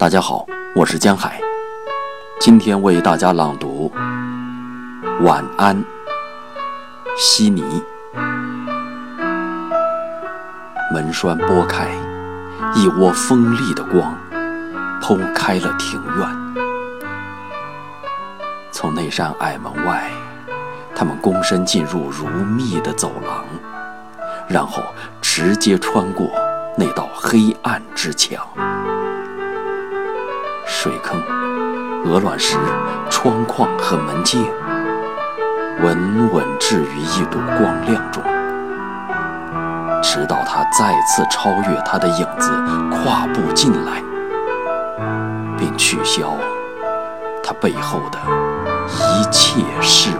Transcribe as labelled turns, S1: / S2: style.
S1: 大家好，我是江海，今天为大家朗读《晚安，悉尼》。门栓拨开，一窝锋利的光剖开了庭院。从那扇矮门外，他们躬身进入如密的走廊，然后直接穿过那道黑暗之墙。水坑、鹅卵石、窗框和门阶，稳稳置于一堵光亮中，直到他再次超越他的影子，跨步进来，并取消他背后的一切事物。